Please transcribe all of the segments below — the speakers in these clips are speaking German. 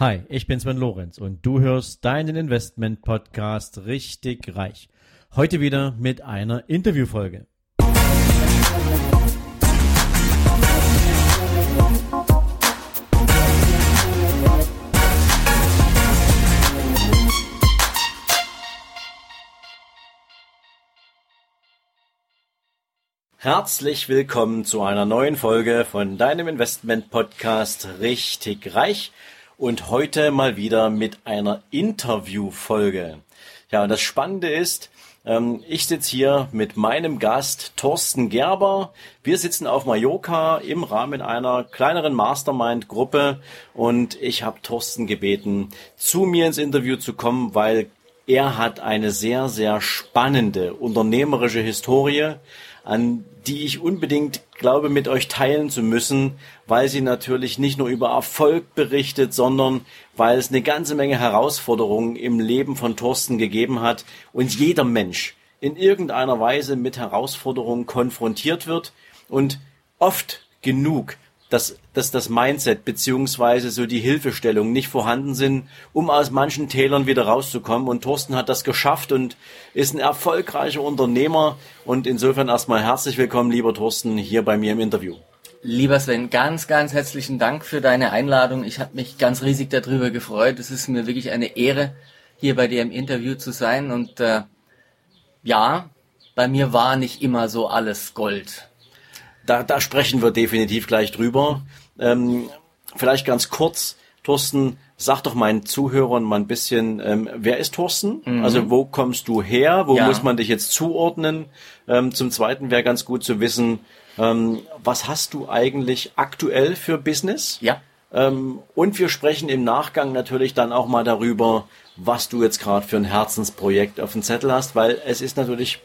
Hi, ich bin Sven Lorenz und du hörst deinen Investment Podcast richtig reich. Heute wieder mit einer Interviewfolge. Herzlich willkommen zu einer neuen Folge von deinem Investment Podcast Richtig Reich und heute mal wieder mit einer Interviewfolge. Ja, und das Spannende ist, ähm, ich sitze hier mit meinem Gast Thorsten Gerber. Wir sitzen auf Mallorca im Rahmen einer kleineren Mastermind-Gruppe und ich habe Thorsten gebeten, zu mir ins Interview zu kommen, weil er hat eine sehr, sehr spannende unternehmerische Historie an die ich unbedingt glaube, mit euch teilen zu müssen, weil sie natürlich nicht nur über Erfolg berichtet, sondern weil es eine ganze Menge Herausforderungen im Leben von Thorsten gegeben hat und jeder Mensch in irgendeiner Weise mit Herausforderungen konfrontiert wird und oft genug dass, dass das Mindset beziehungsweise so die Hilfestellung nicht vorhanden sind, um aus manchen Tälern wieder rauszukommen. Und Thorsten hat das geschafft und ist ein erfolgreicher Unternehmer. Und insofern erstmal herzlich willkommen, lieber Thorsten, hier bei mir im Interview. Lieber Sven, ganz, ganz herzlichen Dank für deine Einladung. Ich habe mich ganz riesig darüber gefreut. Es ist mir wirklich eine Ehre, hier bei dir im Interview zu sein. Und äh, ja, bei mir war nicht immer so alles Gold da, da sprechen wir definitiv gleich drüber. Ähm, vielleicht ganz kurz, Thorsten, sag doch meinen Zuhörern mal ein bisschen, ähm, wer ist Thorsten? Mhm. Also wo kommst du her? Wo ja. muss man dich jetzt zuordnen? Ähm, zum Zweiten wäre ganz gut zu wissen, ähm, was hast du eigentlich aktuell für Business? Ja. Ähm, und wir sprechen im Nachgang natürlich dann auch mal darüber, was du jetzt gerade für ein Herzensprojekt auf dem Zettel hast, weil es ist natürlich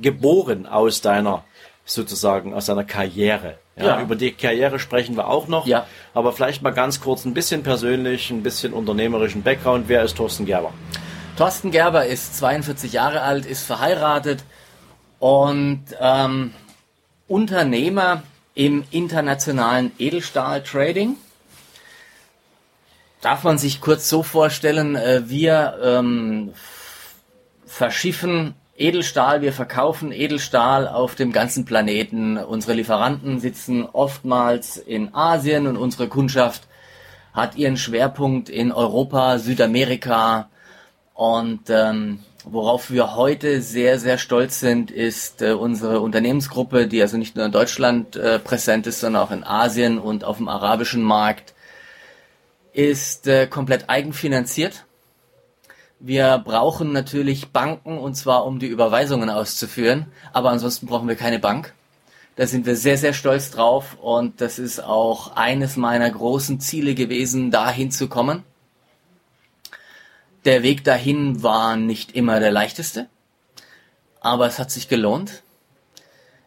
geboren aus deiner sozusagen aus seiner Karriere. Ja, ja, Über die Karriere sprechen wir auch noch. Ja. Aber vielleicht mal ganz kurz ein bisschen persönlich, ein bisschen unternehmerischen Background. Wer ist Thorsten Gerber? Thorsten Gerber ist 42 Jahre alt, ist verheiratet und ähm, Unternehmer im internationalen Edelstahl-Trading. Darf man sich kurz so vorstellen, äh, wir ähm, verschiffen Edelstahl, wir verkaufen Edelstahl auf dem ganzen Planeten. Unsere Lieferanten sitzen oftmals in Asien und unsere Kundschaft hat ihren Schwerpunkt in Europa, Südamerika und ähm, worauf wir heute sehr, sehr stolz sind, ist äh, unsere Unternehmensgruppe, die also nicht nur in Deutschland äh, präsent ist, sondern auch in Asien und auf dem arabischen Markt, ist äh, komplett eigenfinanziert wir brauchen natürlich Banken und zwar um die Überweisungen auszuführen, aber ansonsten brauchen wir keine Bank. Da sind wir sehr, sehr stolz drauf und das ist auch eines meiner großen Ziele gewesen, dahin zu kommen. Der Weg dahin war nicht immer der leichteste, aber es hat sich gelohnt.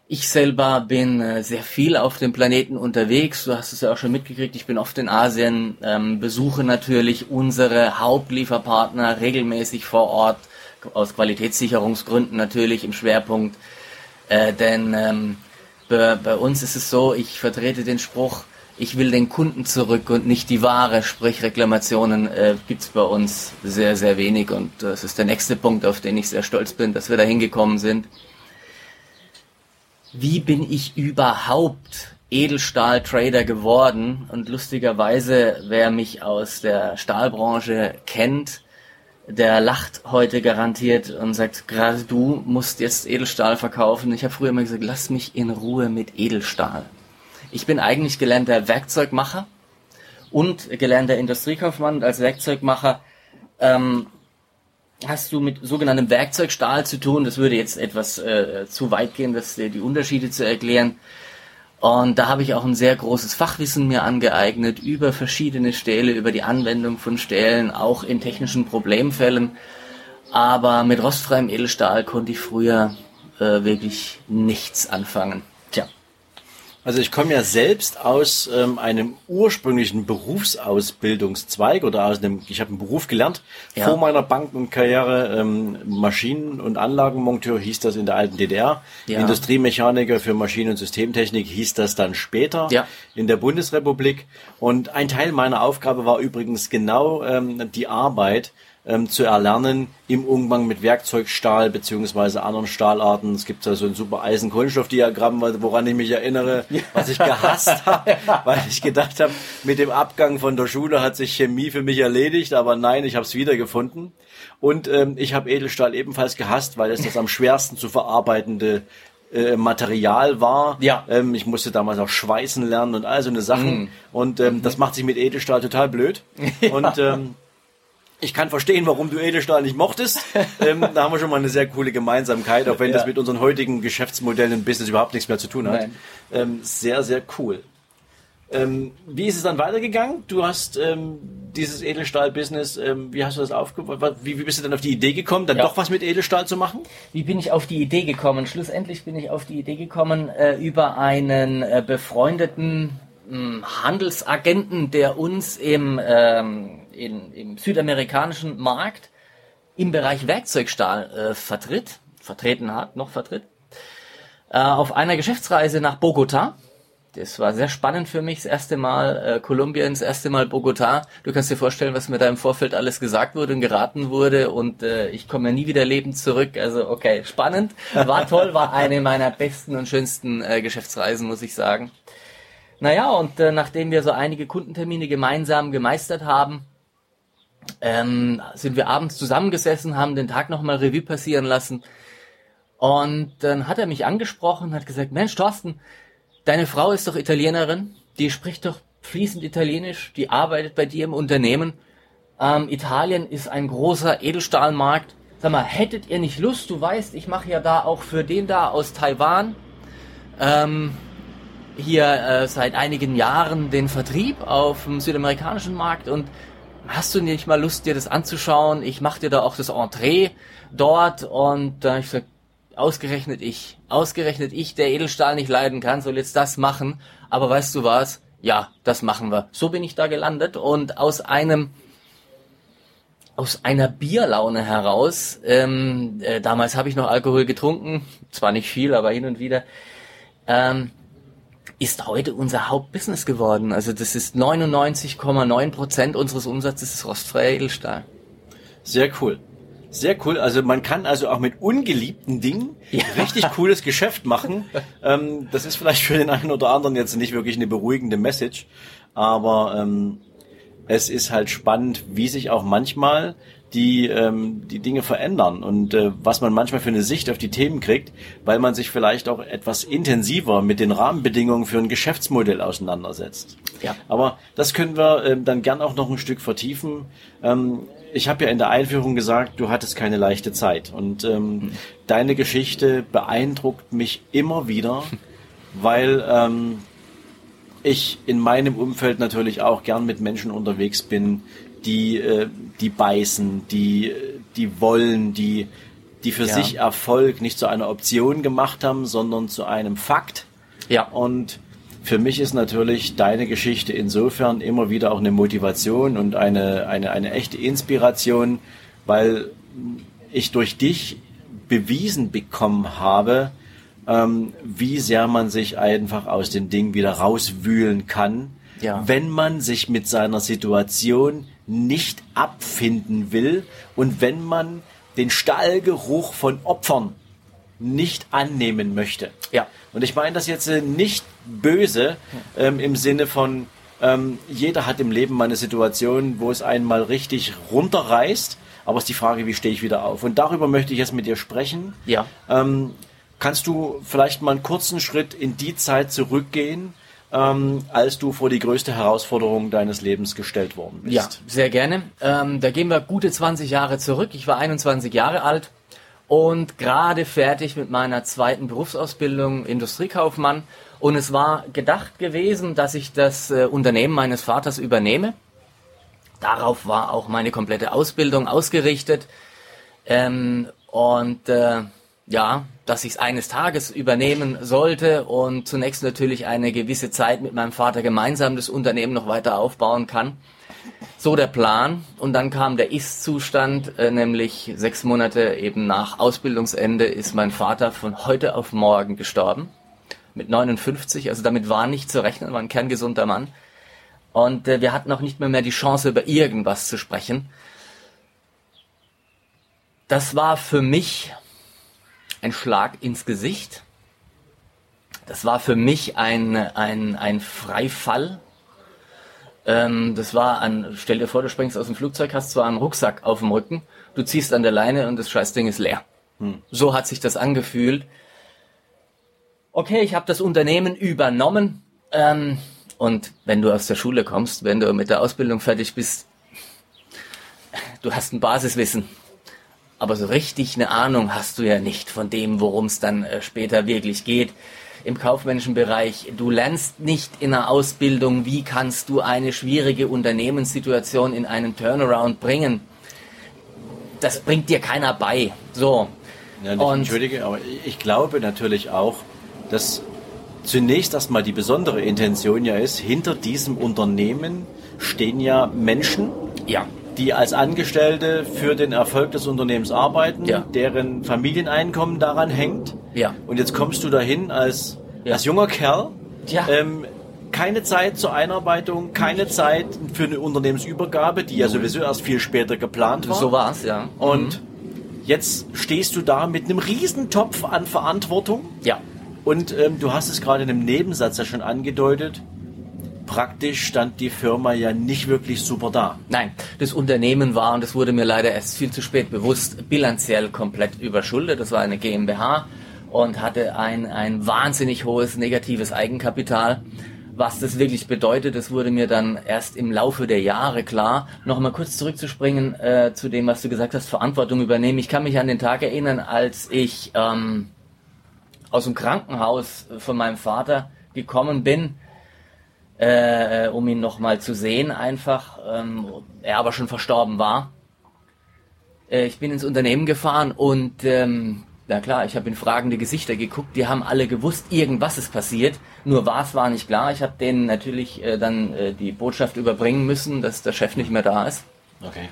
Ich selber bin äh, sehr viel auf dem Planeten unterwegs. Du hast es ja auch schon mitgekriegt. Ich bin oft in Asien, ähm, besuche natürlich unsere Hauptlieferpartner regelmäßig vor Ort, aus Qualitätssicherungsgründen natürlich im Schwerpunkt. Äh, denn ähm, bei, bei uns ist es so, ich vertrete den Spruch, ich will den Kunden zurück und nicht die Ware, sprich Reklamationen äh, gibt es bei uns sehr, sehr wenig. Und das ist der nächste Punkt, auf den ich sehr stolz bin, dass wir da hingekommen sind wie bin ich überhaupt Edelstahl-Trader geworden? Und lustigerweise, wer mich aus der Stahlbranche kennt, der lacht heute garantiert und sagt, gerade du musst jetzt Edelstahl verkaufen. Ich habe früher immer gesagt, lass mich in Ruhe mit Edelstahl. Ich bin eigentlich gelernter Werkzeugmacher und gelernter Industriekaufmann. Und als Werkzeugmacher ähm, hast du mit sogenanntem Werkzeugstahl zu tun. Das würde jetzt etwas äh, zu weit gehen, das, äh, die Unterschiede zu erklären. Und da habe ich auch ein sehr großes Fachwissen mir angeeignet über verschiedene Stähle, über die Anwendung von Stählen, auch in technischen Problemfällen. Aber mit rostfreiem Edelstahl konnte ich früher äh, wirklich nichts anfangen. Also ich komme ja selbst aus ähm, einem ursprünglichen Berufsausbildungszweig oder aus einem, ich habe einen Beruf gelernt Ja. vor meiner Bankenkarriere, ähm, Maschinen- und Anlagenmonteur hieß das in der alten DDR, Ja. Industriemechaniker für Maschinen- und Systemtechnik hieß das dann später Ja. in der Bundesrepublik. Und ein Teil meiner Aufgabe war übrigens genau ähm, die Arbeit ähm, zu erlernen im Umgang mit Werkzeugstahl beziehungsweise anderen Stahlarten. Es gibt da so ein super Eisen-Kohlenstoff-Diagramm, woran ich mich erinnere, was ich gehasst habe, weil ich gedacht habe, mit dem Abgang von der Schule hat sich Chemie für mich erledigt, aber nein, ich habe es wiedergefunden. Und ähm, ich habe Edelstahl ebenfalls gehasst, weil es das am schwersten zu verarbeitende äh, Material war. Ja. Ähm, ich musste damals auch schweißen lernen und all so eine Sachen. Mhm. Und ähm, das macht sich mit Edelstahl total blöd. Und ähm, ich kann verstehen, warum du Edelstahl nicht mochtest. ähm, da haben wir schon mal eine sehr coole Gemeinsamkeit, auch wenn das Ja. mit unseren heutigen Geschäftsmodellen im Business überhaupt nichts mehr zu tun hat. Ähm, sehr, sehr cool. Ähm, wie ist es dann weitergegangen? Du hast ähm, dieses Edelstahl-Business, ähm, wie hast du das aufgebaut? Wie, wie bist du dann auf die Idee gekommen, dann Ja. doch was mit Edelstahl zu machen? Wie bin ich auf die Idee gekommen? Schlussendlich bin ich auf die Idee gekommen äh, über einen äh, befreundeten mh, Handelsagenten, der uns im, ähm, in, im südamerikanischen Markt im Bereich Werkzeugstahl äh, vertritt, vertreten hat, noch vertritt, äh, auf einer Geschäftsreise nach Bogota. Das war sehr spannend für mich, das erste Mal äh, Kolumbien, das erste Mal Bogota. Du kannst dir vorstellen, was mir da im Vorfeld alles gesagt wurde und geraten wurde und äh, ich komme ja nie wieder lebend zurück. Also okay, spannend, war toll, war eine meiner besten und schönsten äh, Geschäftsreisen, muss ich sagen. Naja, und äh, nachdem wir so einige Kundentermine gemeinsam gemeistert haben, ähm, sind wir abends zusammengesessen, haben den Tag nochmal Revue passieren lassen. Und dann hat er mich angesprochen, hat gesagt, Mensch, Thorsten, deine Frau ist doch Italienerin, die spricht doch fließend Italienisch, die arbeitet bei dir im Unternehmen. Ähm, Italien ist ein großer Edelstahlmarkt. Sag mal, hättet ihr nicht Lust? Du weißt, ich mache ja da auch für den da aus Taiwan ähm, hier äh, seit einigen Jahren den Vertrieb auf dem südamerikanischen Markt und hast du nicht mal Lust, dir das anzuschauen? Ich mache dir da auch das Entree dort und da äh, ich gesagt, ausgerechnet ich, ausgerechnet ich, der Edelstahl nicht leiden kann, soll jetzt das machen. Aber weißt du was? Ja, das machen wir. So bin ich da gelandet und aus einem aus einer Bierlaune heraus, ähm, äh, damals habe ich noch Alkohol getrunken, zwar nicht viel, aber hin und wieder, ähm, ist heute unser Hauptbusiness geworden. Also das ist 99,9 Prozent unseres Umsatzes ist rostfreier Edelstahl. Sehr cool. Sehr cool. Also man kann also auch mit ungeliebten Dingen Ja. richtig cooles Geschäft machen. ähm, das ist vielleicht für den einen oder anderen jetzt nicht wirklich eine beruhigende Message, aber ähm, es ist halt spannend, wie sich auch manchmal die ähm, die Dinge verändern und äh, was man manchmal für eine Sicht auf die Themen kriegt, weil man sich vielleicht auch etwas intensiver mit den Rahmenbedingungen für ein Geschäftsmodell auseinandersetzt. Ja. Aber das können wir ähm, dann gern auch noch ein Stück vertiefen. Ähm, ich habe ja in der Einführung gesagt, du hattest keine leichte Zeit und ähm, deine Geschichte beeindruckt mich immer wieder, weil ähm, ich in meinem Umfeld natürlich auch gern mit Menschen unterwegs bin, die äh, die beißen, die die wollen, die die für Ja. sich Erfolg nicht zu einer Option gemacht haben, sondern zu einem Fakt. Ja. Und für mich ist natürlich deine Geschichte insofern immer wieder auch eine Motivation und eine, eine, eine echte Inspiration, weil ich durch dich bewiesen bekommen habe, ähm, wie sehr man sich einfach aus den Dingen wieder rauswühlen kann, Ja. wenn man sich mit seiner Situation nicht abfinden will und wenn man den Stahlgeruch von Opfern nicht annehmen möchte. Ja. Und ich meine das jetzt äh, nicht böse ähm, im Sinne von, ähm, jeder hat im Leben mal eine Situation, wo es einen mal richtig runterreißt, aber es ist die Frage, wie stehe ich wieder auf? Und darüber möchte ich jetzt mit dir sprechen. Ja. Ähm, kannst du vielleicht mal einen kurzen Schritt in die Zeit zurückgehen, ähm, als du vor die größte Herausforderung deines Lebens gestellt worden bist? Ja, sehr gerne. Ähm, da gehen wir gute 20 Jahre zurück. Ich war 21 Jahre alt und gerade fertig mit meiner zweiten Berufsausbildung Industriekaufmann. Und es war gedacht gewesen, dass ich das äh, Unternehmen meines Vaters übernehme. Darauf war auch meine komplette Ausbildung ausgerichtet. Ähm, und äh, ja, dass ich es eines Tages übernehmen sollte und zunächst natürlich eine gewisse Zeit mit meinem Vater gemeinsam das Unternehmen noch weiter aufbauen kann. So der Plan. Und dann kam der Ist-Zustand, äh, nämlich sechs Monate eben nach Ausbildungsende ist mein Vater von heute auf morgen gestorben. Mit 59, also damit war nicht zu rechnen, war ein kerngesunder Mann. Und äh, wir hatten auch nicht mehr, mehr die Chance, über irgendwas zu sprechen. Das war für mich ein Schlag ins Gesicht. Das war für mich ein, ein, ein Freifall. Ähm, das war ein, stell dir vor, du springst aus dem Flugzeug, hast zwar einen Rucksack auf dem Rücken, du ziehst an der Leine und das Scheißding ist leer. Hm. So hat sich das angefühlt. Okay, ich habe das Unternehmen übernommen. Ähm, und wenn du aus der Schule kommst, wenn du mit der Ausbildung fertig bist, du hast ein Basiswissen. Aber so richtig eine Ahnung hast du ja nicht von dem, worum es dann äh, später wirklich geht. Im kaufmännischen Bereich, du lernst nicht in der Ausbildung, wie kannst du eine schwierige Unternehmenssituation in einen Turnaround bringen. Das bringt dir keiner bei. So. Ja, Und, entschuldige, aber ich glaube natürlich auch, dass zunächst erstmal die besondere Intention ja ist, hinter diesem Unternehmen stehen ja Menschen. Ja die als Angestellte für den Erfolg des Unternehmens arbeiten, ja. deren Familieneinkommen daran hängt. Ja. Und jetzt kommst du dahin als, ja. als junger Kerl. Ja. Ähm, keine Zeit zur Einarbeitung, keine Zeit für eine Unternehmensübergabe, die ja sowieso erst viel später geplant war. So war es, ja. Und mhm. jetzt stehst du da mit einem Riesentopf an Verantwortung. Ja. Und ähm, du hast es gerade in einem Nebensatz ja schon angedeutet praktisch stand die Firma ja nicht wirklich super da. Nein, das Unternehmen war, und das wurde mir leider erst viel zu spät bewusst, bilanziell komplett überschuldet. Das war eine GmbH und hatte ein, ein wahnsinnig hohes negatives Eigenkapital. Was das wirklich bedeutet, das wurde mir dann erst im Laufe der Jahre klar. Nochmal kurz zurückzuspringen äh, zu dem, was du gesagt hast, Verantwortung übernehmen. Ich kann mich an den Tag erinnern, als ich ähm, aus dem Krankenhaus von meinem Vater gekommen bin äh, um ihn nochmal zu sehen, einfach. Ähm, er aber schon verstorben war. Äh, ich bin ins Unternehmen gefahren und ähm, na klar, ich habe in fragende Gesichter geguckt. Die haben alle gewusst, irgendwas ist passiert. Nur was war nicht klar. Ich habe denen natürlich äh, dann äh, die Botschaft überbringen müssen, dass der Chef nicht mehr da ist. Okay.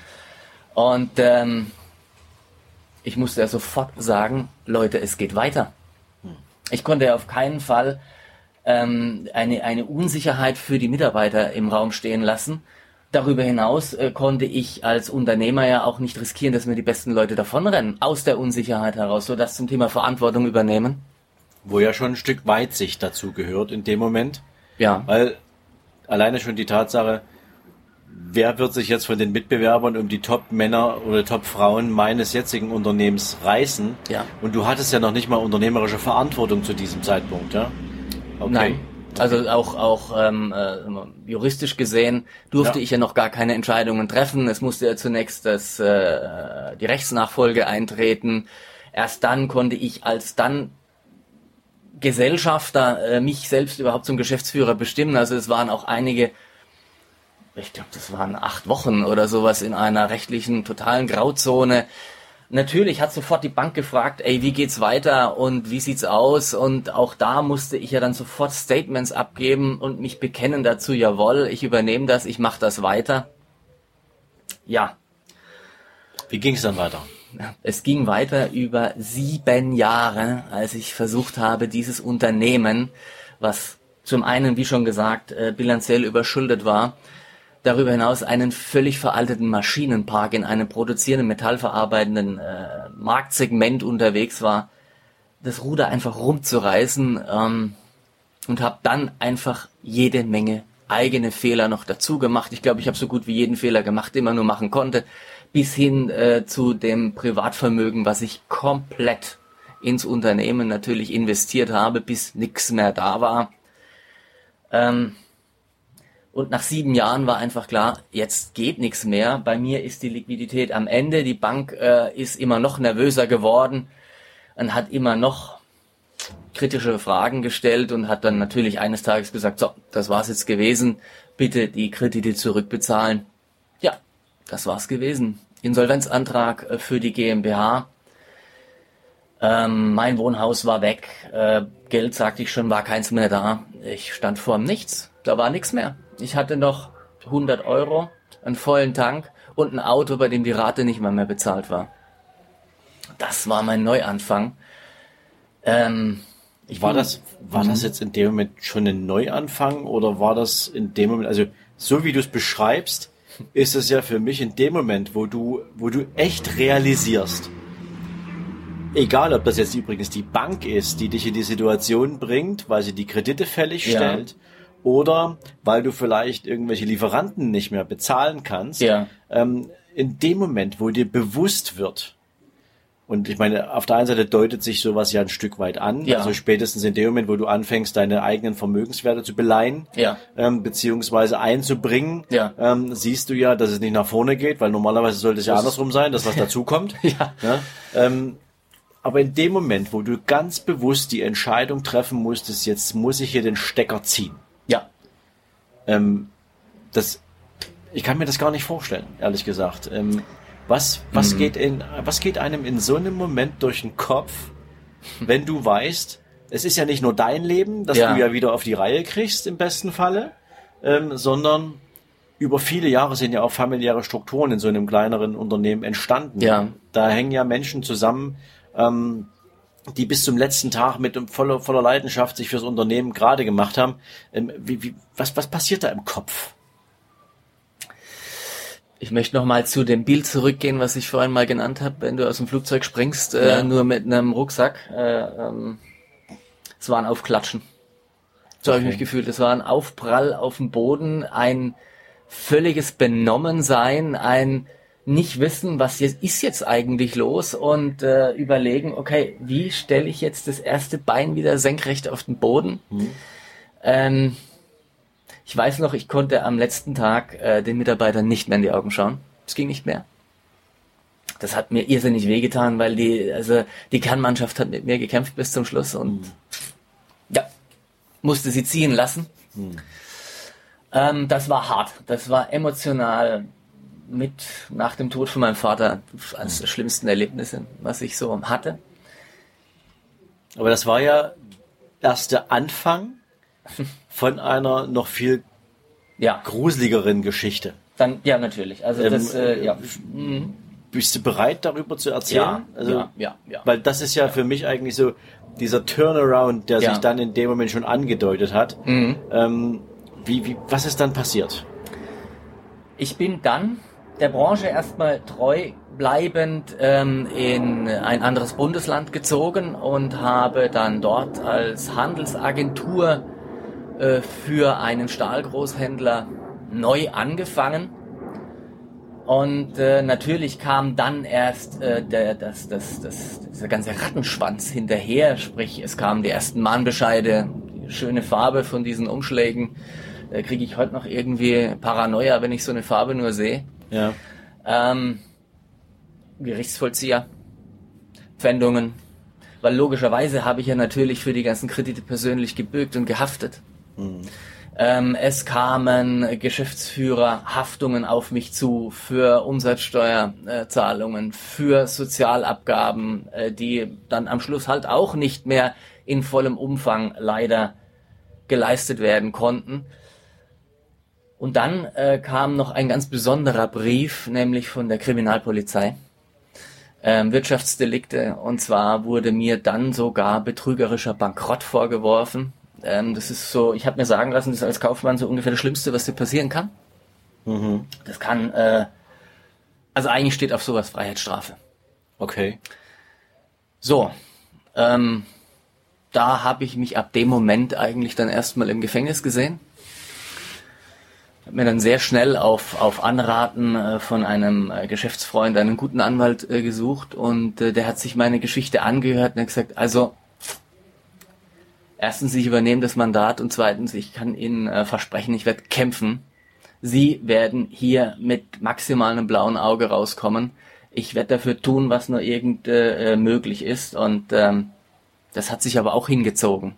Und ähm, ich musste ja sofort sagen, Leute, es geht weiter. Hm. Ich konnte ja auf keinen Fall ähm, eine, eine Unsicherheit für die Mitarbeiter im Raum stehen lassen. Darüber hinaus äh, konnte ich als Unternehmer ja auch nicht riskieren, dass mir die besten Leute davonrennen, aus der Unsicherheit heraus, so dass zum Thema Verantwortung übernehmen. Wo ja schon ein Stück Weitsicht dazu gehört in dem Moment. Ja. Weil alleine schon die Tatsache, wer wird sich jetzt von den Mitbewerbern um die Top-Männer oder Top-Frauen meines jetzigen Unternehmens reißen? Ja. Und du hattest ja noch nicht mal unternehmerische Verantwortung zu diesem Zeitpunkt, ja? Okay. Nein. Also auch auch ähm, äh, juristisch gesehen durfte ja. ich ja noch gar keine Entscheidungen treffen. Es musste ja zunächst das äh, die Rechtsnachfolge eintreten. Erst dann konnte ich als dann Gesellschafter äh, mich selbst überhaupt zum Geschäftsführer bestimmen. Also es waren auch einige, ich glaube, das waren acht Wochen oder sowas in einer rechtlichen totalen Grauzone Natürlich hat sofort die Bank gefragt, ey, wie geht's weiter und wie sieht's aus? Und auch da musste ich ja dann sofort Statements abgeben und mich bekennen dazu, jawohl, ich übernehme das, ich mache das weiter. Ja. Wie ging's dann weiter? Es ging weiter über sieben Jahre, als ich versucht habe, dieses Unternehmen, was zum einen, wie schon gesagt, äh, bilanziell überschuldet war, darüber hinaus einen völlig veralteten Maschinenpark in einem produzierenden, metallverarbeitenden äh, Marktsegment unterwegs war, das Ruder einfach rumzureißen ähm, und habe dann einfach jede Menge eigene Fehler noch dazu gemacht. Ich glaube, ich habe so gut wie jeden Fehler gemacht, den man nur machen konnte, bis hin äh, zu dem Privatvermögen, was ich komplett ins Unternehmen natürlich investiert habe, bis nichts mehr da war. Ähm, und nach sieben Jahren war einfach klar, jetzt geht nichts mehr. Bei mir ist die Liquidität am Ende. Die Bank äh, ist immer noch nervöser geworden und hat immer noch kritische Fragen gestellt und hat dann natürlich eines Tages gesagt, so, das war's jetzt gewesen. Bitte die Kredite zurückbezahlen. Ja, das war's gewesen. Insolvenzantrag äh, für die GmbH. Ähm, mein Wohnhaus war weg. Äh, Geld, sagte ich schon, war keins mehr da. Ich stand vor Nichts. Da war nichts mehr. Ich hatte noch 100 Euro, einen vollen Tank und ein Auto, bei dem die Rate nicht mal mehr bezahlt war. Das war mein Neuanfang. Ähm, ich war das, war das mhm. jetzt in dem Moment schon ein Neuanfang oder war das in dem Moment, also so wie du es beschreibst, ist es ja für mich in dem Moment, wo du, wo du echt realisierst, egal ob das jetzt übrigens die Bank ist, die dich in die Situation bringt, weil sie die Kredite fällig ja. stellt, oder weil du vielleicht irgendwelche Lieferanten nicht mehr bezahlen kannst, ja. ähm, in dem Moment, wo dir bewusst wird, und ich meine, auf der einen Seite deutet sich sowas ja ein Stück weit an. Ja. Also spätestens in dem Moment, wo du anfängst, deine eigenen Vermögenswerte zu beleihen, ja. ähm, beziehungsweise einzubringen, ja. ähm, siehst du ja, dass es nicht nach vorne geht, weil normalerweise sollte es ja andersrum sein, dass was dazukommt. ja. ja? Ähm, aber in dem Moment, wo du ganz bewusst die Entscheidung treffen musstest, jetzt muss ich hier den Stecker ziehen. Ja. Ähm, das, ich kann mir das gar nicht vorstellen, ehrlich gesagt. Ähm, was, was, mhm. geht in, was geht einem in so einem Moment durch den Kopf, wenn du weißt, es ist ja nicht nur dein Leben, das ja. du ja wieder auf die Reihe kriegst im besten Falle, ähm, sondern über viele Jahre sind ja auch familiäre Strukturen in so einem kleineren Unternehmen entstanden. Ja. Da hängen ja Menschen zusammen, ähm, die bis zum letzten Tag mit voller, voller Leidenschaft sich fürs Unternehmen gerade gemacht haben. Ähm, wie, wie, was, was passiert da im Kopf? Ich möchte noch mal zu dem Bild zurückgehen, was ich vorhin mal genannt habe, wenn du aus dem Flugzeug springst, äh, ja. nur mit einem Rucksack. Äh, ähm, es war ein Aufklatschen. So okay. habe ich mich gefühlt. Es war ein Aufprall auf dem Boden, ein völliges Benommensein, ein nicht wissen, was jetzt ist jetzt eigentlich los und äh, überlegen, okay, wie stelle ich jetzt das erste Bein wieder senkrecht auf den Boden? Mhm. Ähm, ich weiß noch, ich konnte am letzten Tag äh, den Mitarbeitern nicht mehr in die Augen schauen. Es ging nicht mehr. Das hat mir irrsinnig wehgetan, weil die, also die Kernmannschaft hat mit mir gekämpft bis zum Schluss und mhm. ja, musste sie ziehen lassen. Mhm. Ähm, das war hart. Das war emotional mit nach dem Tod von meinem Vater eines der schlimmsten Erlebnisse, was ich so hatte. Aber das war ja erst der Anfang von einer noch viel ja. gruseligeren Geschichte. Dann, ja, natürlich. Also ähm, das, äh, ja. Mhm. Bist du bereit, darüber zu erzählen? Ja, also, ja, ja, ja. Weil das ist ja, ja, für mich eigentlich so dieser Turnaround, der sich dann in dem Moment schon angedeutet hat. Mhm. Ähm, wie, wie, was ist dann passiert? Ich bin dann der Branche erstmal treu bleibend ähm, in ein anderes Bundesland gezogen und habe dann dort als Handelsagentur äh, für einen Stahlgroßhändler neu angefangen. Und äh, natürlich kam dann erst äh, der, das, das, das, dieser ganze Rattenschwanz hinterher, sprich es kamen die ersten Mahnbescheide, die schöne Farbe von diesen Umschlägen. Da kriege ich heute noch irgendwie Paranoia, wenn ich so eine Farbe nur sehe. Ja. Ähm, Gerichtsvollzieher, Pfändungen, weil logischerweise habe ich ja natürlich für die ganzen Kredite persönlich gebürgt und gehaftet. Mhm. Ähm, es kamen Geschäftsführer Haftungen auf mich zu für Umsatzsteuerzahlungen, für Sozialabgaben, äh, die dann am Schluss halt auch nicht mehr in vollem Umfang leider geleistet werden konnten. Und dann äh, kam noch ein ganz besonderer Brief, nämlich von der Kriminalpolizei. Ähm, Wirtschaftsdelikte. Und zwar wurde mir dann sogar betrügerischer Bankrott vorgeworfen. Ähm, das ist so, ich habe mir sagen lassen, das ist als Kaufmann so ungefähr das Schlimmste, was dir passieren kann. Mhm. Das kann, äh, also eigentlich steht auf sowas Freiheitsstrafe. Okay. So, ähm, da habe ich mich ab dem Moment eigentlich dann erstmal im Gefängnis gesehen. Hab mir dann sehr schnell auf, auf Anraten äh, von einem äh, Geschäftsfreund einen guten Anwalt äh, gesucht und der hat sich meine Geschichte angehört und hat gesagt, also erstens, ich übernehme das Mandat und zweitens, ich kann Ihnen versprechen, ich werde kämpfen. Sie werden hier mit maximalem blauen Auge rauskommen. Ich werde dafür tun, was nur irgend möglich ist. Und ähm, das hat sich aber auch hingezogen.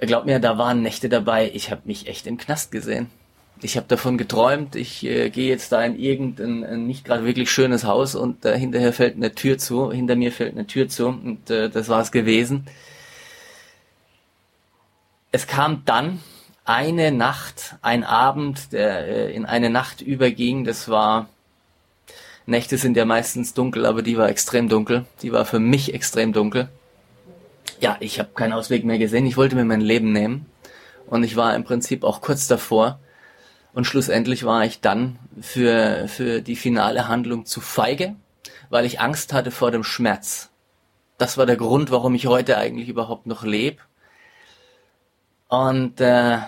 Glaub mir, da waren Nächte dabei, ich habe mich echt im Knast gesehen. ich habe davon geträumt, ich äh, gehe jetzt da in irgendein ein nicht gerade wirklich schönes Haus und äh, hinterher fällt eine Tür zu, hinter mir fällt eine Tür zu und äh, das war es gewesen. Es kam dann eine Nacht, ein Abend, der äh, in eine Nacht überging. Das war Nächte sind ja meistens dunkel, aber die war extrem dunkel. Die war für mich extrem dunkel. Ja, ich habe keinen Ausweg mehr gesehen. Ich wollte mir mein Leben nehmen und ich war im Prinzip auch kurz davor. Und schlussendlich war ich dann für, für die finale Handlung zu feige, weil ich Angst hatte vor dem Schmerz. Das war der Grund, warum ich heute eigentlich überhaupt noch lebe. Und äh,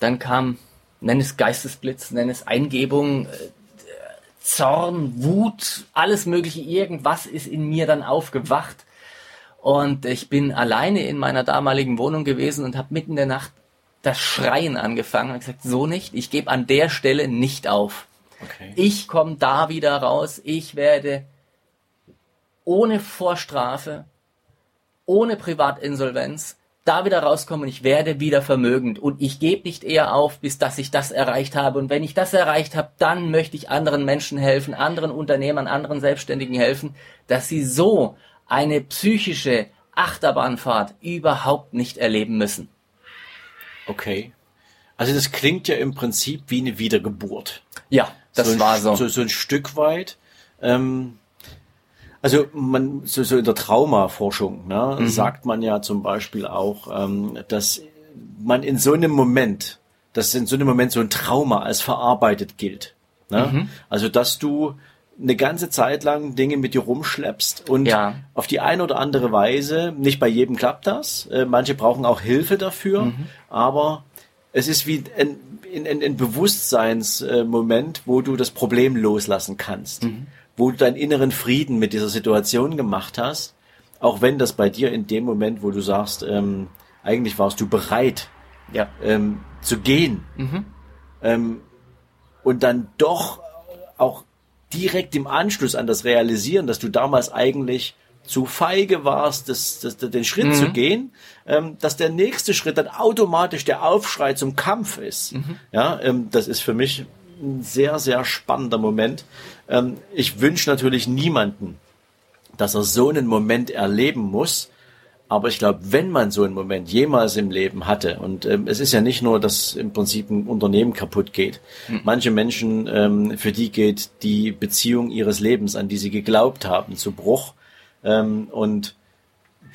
dann kam, nenn es Geistesblitz, nenn es Eingebung, äh, Zorn, Wut, alles mögliche, irgendwas ist in mir dann aufgewacht. Und ich bin alleine in meiner damaligen Wohnung gewesen und habe mitten in der Nacht das Schreien angefangen und gesagt, so nicht, ich gebe an der Stelle nicht auf. Okay. Ich komme da wieder raus, ich werde ohne Vorstrafe, ohne Privatinsolvenz da wieder rauskommen, ich werde wieder vermögend und ich gebe nicht eher auf, bis dass ich das erreicht habe. Und wenn ich das erreicht habe, dann möchte ich anderen Menschen helfen, anderen Unternehmern, anderen Selbstständigen helfen, dass sie so eine psychische Achterbahnfahrt überhaupt nicht erleben müssen. Okay. Also das klingt ja im Prinzip wie eine Wiedergeburt. Ja, das so war so. so. So ein Stück weit. Ähm, also man so, so in der Traumaforschung ne, mhm. sagt man ja zum Beispiel auch, ähm, dass man in so einem Moment, dass in so einem Moment so ein Trauma als verarbeitet gilt. Ne? Mhm. Also dass du eine ganze Zeit lang Dinge mit dir rumschleppst und ja. auf die eine oder andere Weise, nicht bei jedem klappt das, äh, manche brauchen auch Hilfe dafür, mhm. aber es ist wie ein, ein, ein Bewusstseinsmoment, wo du das Problem loslassen kannst. Mhm wo du deinen inneren Frieden mit dieser Situation gemacht hast, auch wenn das bei dir in dem Moment, wo du sagst, ähm, eigentlich warst du bereit ja. ähm, zu gehen mhm. ähm, und dann doch auch direkt im Anschluss an das Realisieren, dass du damals eigentlich zu feige warst, das, das, den Schritt mhm. zu gehen, ähm, dass der nächste Schritt dann automatisch der Aufschrei zum Kampf ist. Mhm. Ja, ähm, das ist für mich ein sehr, sehr spannender Moment. Ähm, ich wünsche natürlich niemanden, dass er so einen Moment erleben muss. Aber ich glaube, wenn man so einen Moment jemals im Leben hatte, und ähm, es ist ja nicht nur, dass im Prinzip ein Unternehmen kaputt geht. Mhm. Manche Menschen, ähm, für die geht die Beziehung ihres Lebens, an die sie geglaubt haben, zu Bruch. Ähm, und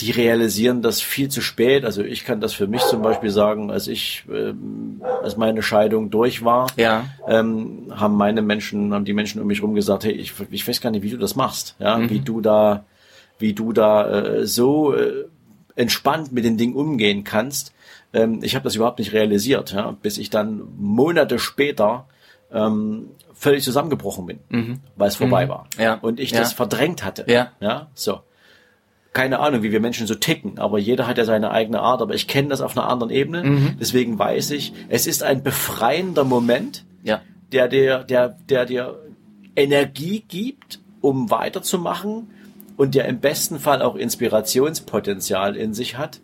die realisieren das viel zu spät. Also ich kann das für mich zum Beispiel sagen, als ich, ähm, als meine Scheidung durch war, ja. ähm, haben meine Menschen, haben die Menschen um mich rum gesagt, hey, ich, ich weiß gar nicht, wie du das machst, ja, mhm. wie du da, wie du da äh, so äh, entspannt mit den Dingen umgehen kannst. Ähm, ich habe das überhaupt nicht realisiert, ja, bis ich dann Monate später ähm, völlig zusammengebrochen bin, mhm. weil es vorbei mhm. war ja. und ich ja. das verdrängt hatte. Ja, ja, so keine Ahnung, wie wir Menschen so ticken, aber jeder hat ja seine eigene Art, aber ich kenne das auf einer anderen Ebene, mhm. deswegen weiß ich, es ist ein befreiender Moment, ja. der dir, der, der dir Energie gibt, um weiterzumachen und der im besten Fall auch Inspirationspotenzial in sich hat,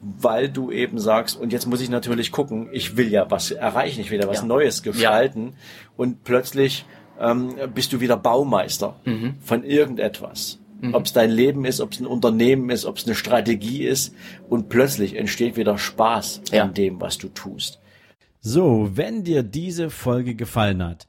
weil du eben sagst, und jetzt muss ich natürlich gucken, ich will ja was erreichen, ich will ja was ja. Neues gestalten ja. und plötzlich ähm, bist du wieder Baumeister mhm. von irgendetwas. Mhm. Ob es dein Leben ist, ob es ein Unternehmen ist, ob es eine Strategie ist. Und plötzlich entsteht wieder Spaß ja. an dem, was du tust. So, wenn dir diese Folge gefallen hat,